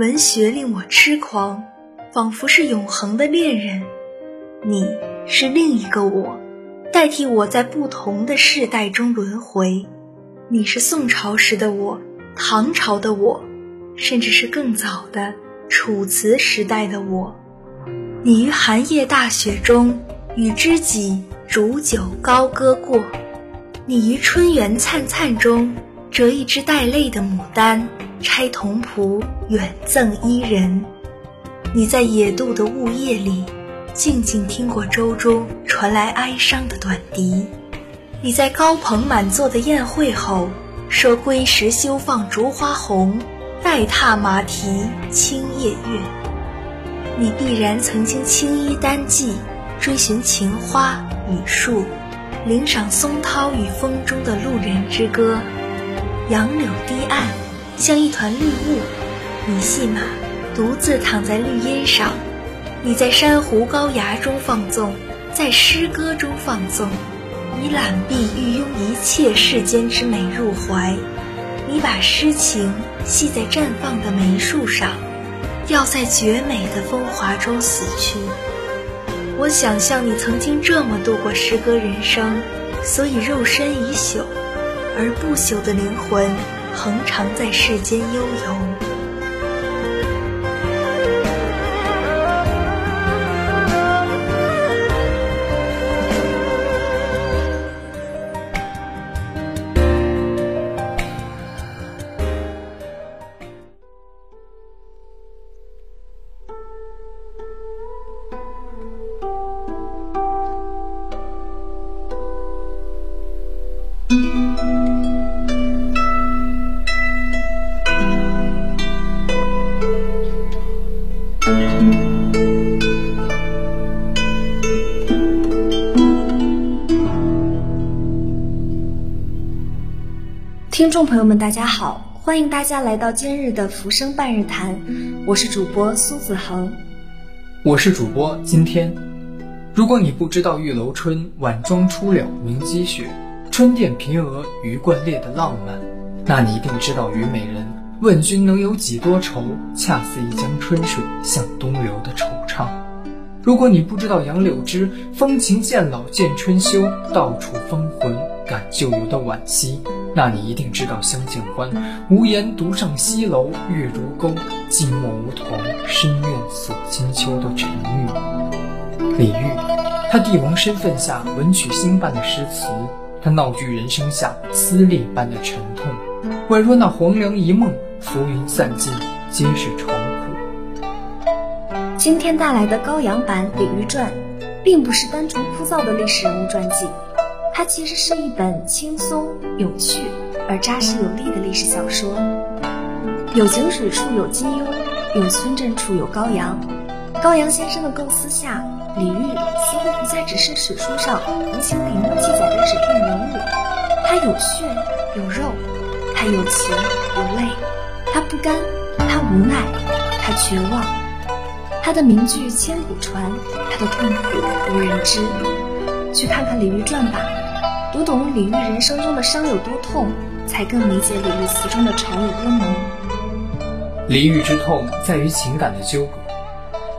文学令我痴狂，仿佛是永恒的恋人。你是另一个我，代替我在不同的世代中轮回。你是宋朝时的我，唐朝的我，甚至是更早的楚辞时代的我。你于寒夜大雪中，与知己煮酒高歌过；你于春园灿灿中，折一枝带泪的牡丹，拆桐蒲远赠伊人。你在野渡的雾夜里。静静听过舟中传来哀伤的短笛，你在高朋满座的宴会后说：“归时休放烛花红，待踏马蹄清夜月。”你必然曾经青衣单骑，追寻情花雨树，领赏松涛与风中的路人之歌。杨柳堤岸像一团绿雾，你系马独自躺在绿荫上。你在珊瑚高崖中放纵，在诗歌中放纵，你揽臂欲拥一切世间之美入怀。你把诗情系在绽放的梅树上，要在绝美的风华中死去。我想象你曾经这么度过诗歌人生，所以肉身已朽，而不朽的灵魂恒常在世间悠游。听众朋友们，大家好，欢迎大家来到今日的浮生半日谈，我是主播苏子恒，我是主播今天。如果你不知道玉楼春晚妆初了明积雪，春殿平娥鱼贯列的浪漫，那你一定知道虞美人问君能有几多愁，恰似一江春水向东流的惆怅。如果你不知道杨柳枝风情渐老见春休，到处风魂感旧游的惋惜。那你一定知道相见欢，无言独上西楼，月如钩，寂寞梧桐，深院锁金秋的沉郁。李煜，他帝王身份下文曲星般的诗词，他闹剧人生下撕裂般的沉痛，宛若那黄粱一梦，浮云散尽，皆是愁苦。今天带来的高阳版《李煜传》，并不是单纯枯燥的历史人物传记。它其实是一本轻松有趣而扎实有力的历史小说。有井水处有金庸，有村镇处有高阳。高阳先生的构思下，李煜似乎不再只是史书上无情笔墨记载的纸片人物，他有血有肉，他有情有泪，他不甘，他无奈，他绝望。他的名句千古传，他的痛苦无人知。去看看《李煜传》吧。读懂李煜人生中的伤有多痛，才更理解李煜词中的愁有多浓。李煜之痛在于情感的纠葛。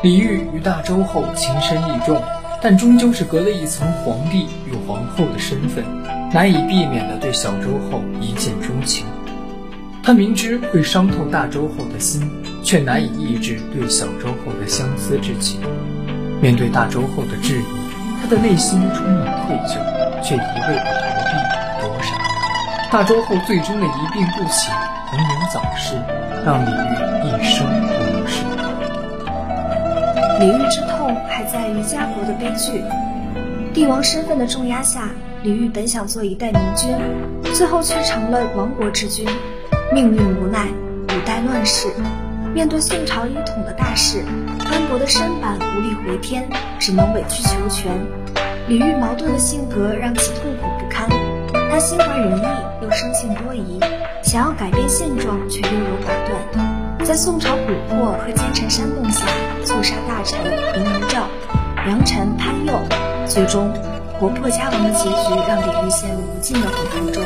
李煜与大周后情深意重，但终究是隔了一层皇帝与皇后的身份，难以避免的对小周后一见钟情。他明知会伤透大周后的心，却难以抑制对小周后的相思之情。面对大周后的质疑，他的内心充满愧疚。却一味的逃避躲闪，大周后最终的一病不起，红颜早逝，让李煜一生不能释。李煜之痛还在于家国的悲剧，帝王身份的重压下，李煜本想做一代明君，最后却成了亡国之君。命运无奈，五代乱世，面对宋朝一统的大势，斑驳的身板无力回天，只能委曲求全。李煜矛盾的性格让其痛苦不堪，他心怀仁义又生性多疑，想要改变现状却优柔寡断，在宋朝蛊惑和奸臣煽动下，错杀大臣林文照、良臣潘佑，最终国破家亡的结局让李煜陷入无尽的悔恨中。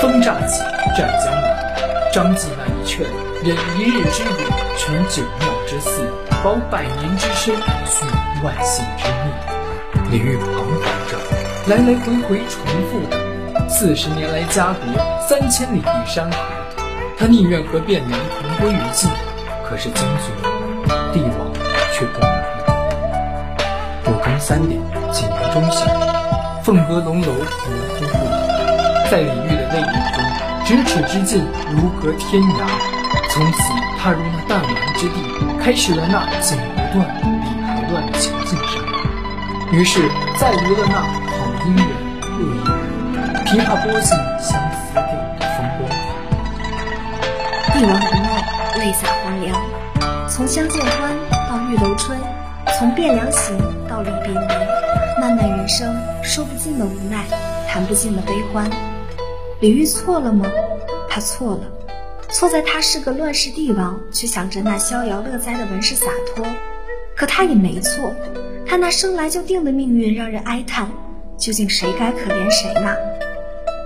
风乍起，战江南，张继那一劝，忍一日之辱，成九庙之祀，保百年之身，续万姓之命。李煜彷徨着，来来回回重复着四十年来家国，三千里地山河，他宁愿和汴梁同归于尽。可是将军，帝王却不能。五更三点，景阳钟响，凤阁龙楼模糊不已，在李煜的泪眼中。咫尺之境，如隔天涯。从此踏入那弹丸之地，开始了那剪不断、理还乱的情境上。于是再无了那好姻缘、恶姻缘，琵琶拨尽相思的风光。帝王不耐，泪洒黄粱。从相见欢到玉楼春，从汴梁行到离别离，漫漫人生，说不尽的无奈，谈不尽的悲欢。李煜错了吗？他错了，错在他是个乱世帝王，却想着那逍遥乐哉的文士洒脱。可他也没错，他那生来就定的命运让人哀叹。究竟谁该可怜谁呢？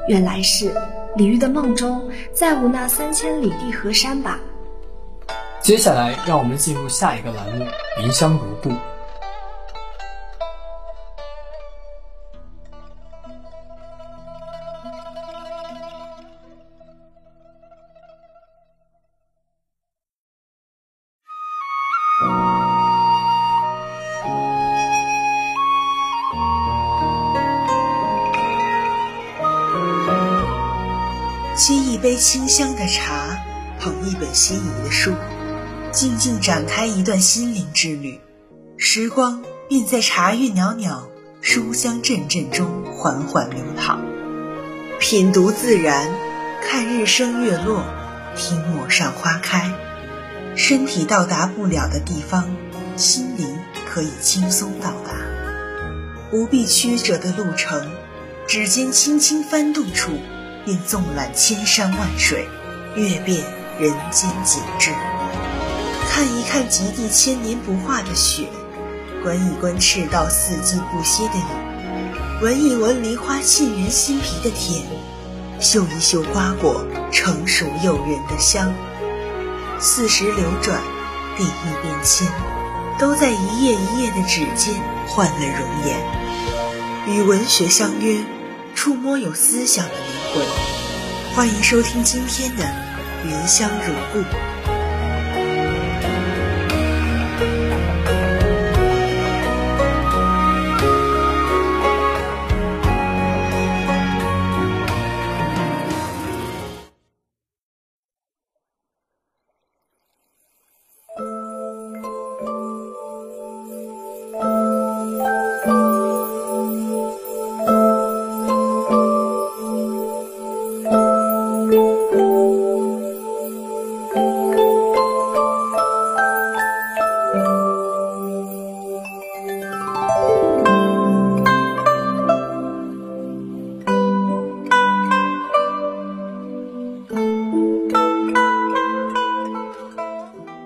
原来是李煜的梦中再无那三千里地河山吧。接下来，让我们进入下一个栏目《云香如故》。杯清香的茶，捧一本心仪的书，静静展开一段心灵之旅，时光便在茶韵袅袅、书香阵阵中缓缓流淌。品读自然，看日升月落，听陌上花开。身体到达不了的地方，心灵可以轻松到达。不必曲折的路程，指尖轻轻翻动处。便纵览千山万水，阅遍人间景致。看一看极地千年不化的雪，观一观赤道四季不歇的雨，闻一闻梨花沁人心脾的甜，嗅一嗅瓜果成熟诱人的香。四时流转，地域变迁，都在一页一页的纸间换了容颜。与文学相约，触摸有思想的欢迎收听今天的《云香如故》。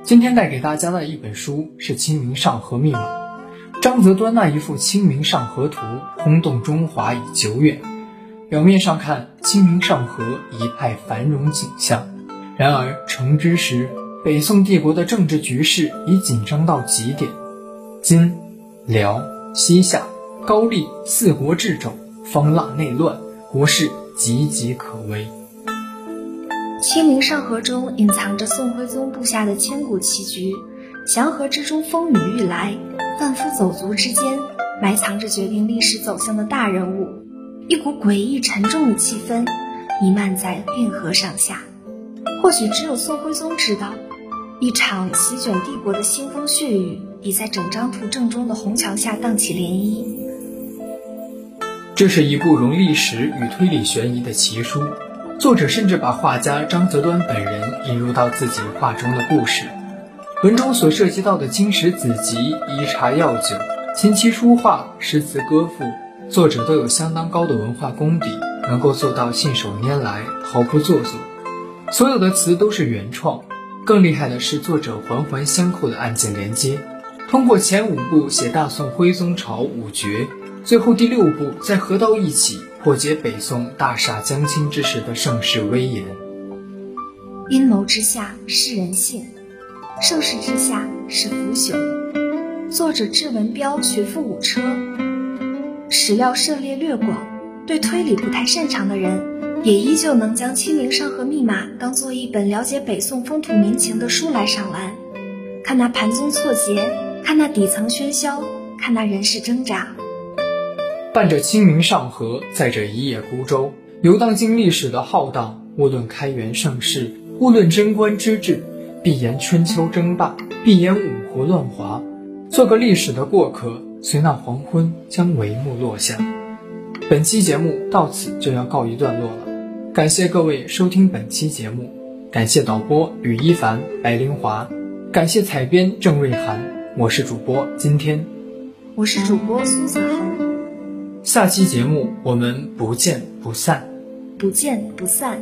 今天带给大家的一本书是《清明上河密码》，张择端那一幅《清明上河图》轰动中华已久远。表面上看，清明上河一派繁荣景象，然而成之时，北宋帝国的政治局势已紧张到极点，金、辽、西夏、高丽四国掣肘，方腊内乱，国势岌岌可危。《清明上河》中隐藏着宋徽宗布下的千古棋局，祥和之中风雨欲来，贩夫走卒之间埋藏着决定历史走向的大人物，一股诡异沉重的气氛弥漫在运河上下。或许只有宋徽宗知道，一场席卷帝国的腥风血雨已在整张图正中的红墙下荡起涟漪。这是一部融历史与推理悬疑的奇书。作者甚至把画家张择端本人引入到自己画中的故事。文中所涉及到的经史子集、医茶药酒、琴棋书画、诗词歌赋，作者都有相当高的文化功底，能够做到信手拈来，毫不做作。所有的词都是原创。更厉害的是，作者环环相扣的案件连接，通过前五部写大宋徽宗朝五绝，最后第六部再合到一起。破解北宋大厦将倾之时的盛世威严。阴谋之下是人性，盛世之下是腐朽。作者志文彪学富五车，史料涉猎略广，对推理不太擅长的人，也依旧能将《清明上河密码》当做一本了解北宋风土民情的书来赏玩。看那盘宗错节，看那底层喧嚣，看那人世挣扎。伴着清明上河，载着一叶孤舟，游荡进历史的浩荡。无论开元盛世，无论贞观之治，必言春秋争霸，必言五胡乱华。做个历史的过客，随那黄昏将帷幕落下。本期节目到此就要告一段落了，感谢各位收听本期节目，感谢导播吕一凡、白灵华。感谢采编郑瑞涵，我是主播今天，我是主播苏子恒。下期节目我们不见不散，不见不散。